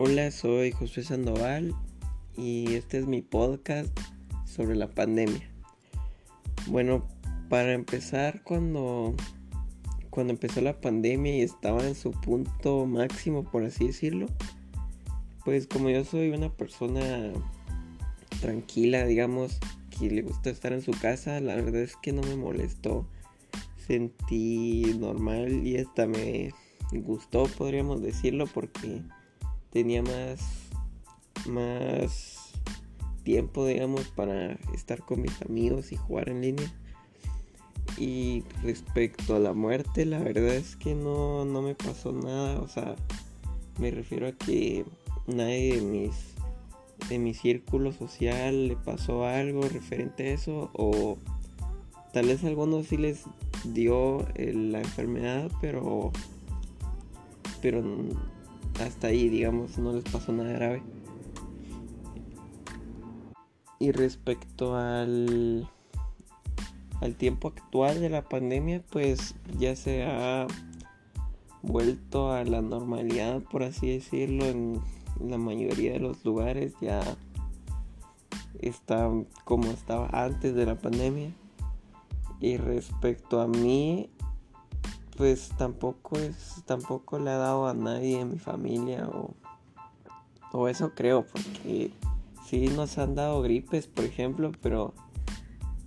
Hola, soy José Sandoval y este es mi podcast sobre la pandemia. Bueno, para empezar, cuando, cuando empezó la pandemia y estaba en su punto máximo, por así decirlo, pues como yo soy una persona tranquila, digamos, que le gusta estar en su casa, la verdad es que no me molestó. Sentí normal y hasta me gustó, podríamos decirlo, porque tenía más, más tiempo, digamos, para estar con mis amigos y jugar en línea. Y respecto a la muerte, la verdad es que no, no me pasó nada. O sea, me refiero a que nadie de mis de mi círculo social le pasó algo referente a eso o tal vez algunos sí les dio la enfermedad pero pero hasta ahí, digamos, no les pasó nada grave. Y respecto al, al tiempo actual de la pandemia, pues ya se ha vuelto a la normalidad, por así decirlo, en la mayoría de los lugares ya está como estaba antes de la pandemia. Y respecto a mí, pues tampoco es tampoco le ha dado a nadie en mi familia o, o eso creo porque sí nos han dado gripes por ejemplo pero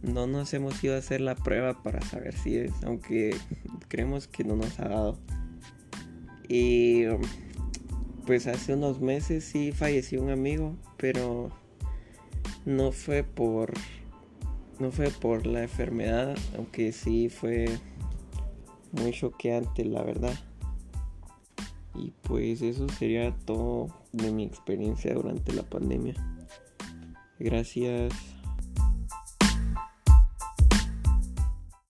no nos hemos ido a hacer la prueba para saber si es aunque creemos que no nos ha dado. Y pues hace unos meses sí falleció un amigo pero no fue por no fue por la enfermedad aunque sí fue muy choqueante, la verdad. Y pues eso sería todo de mi experiencia durante la pandemia. Gracias.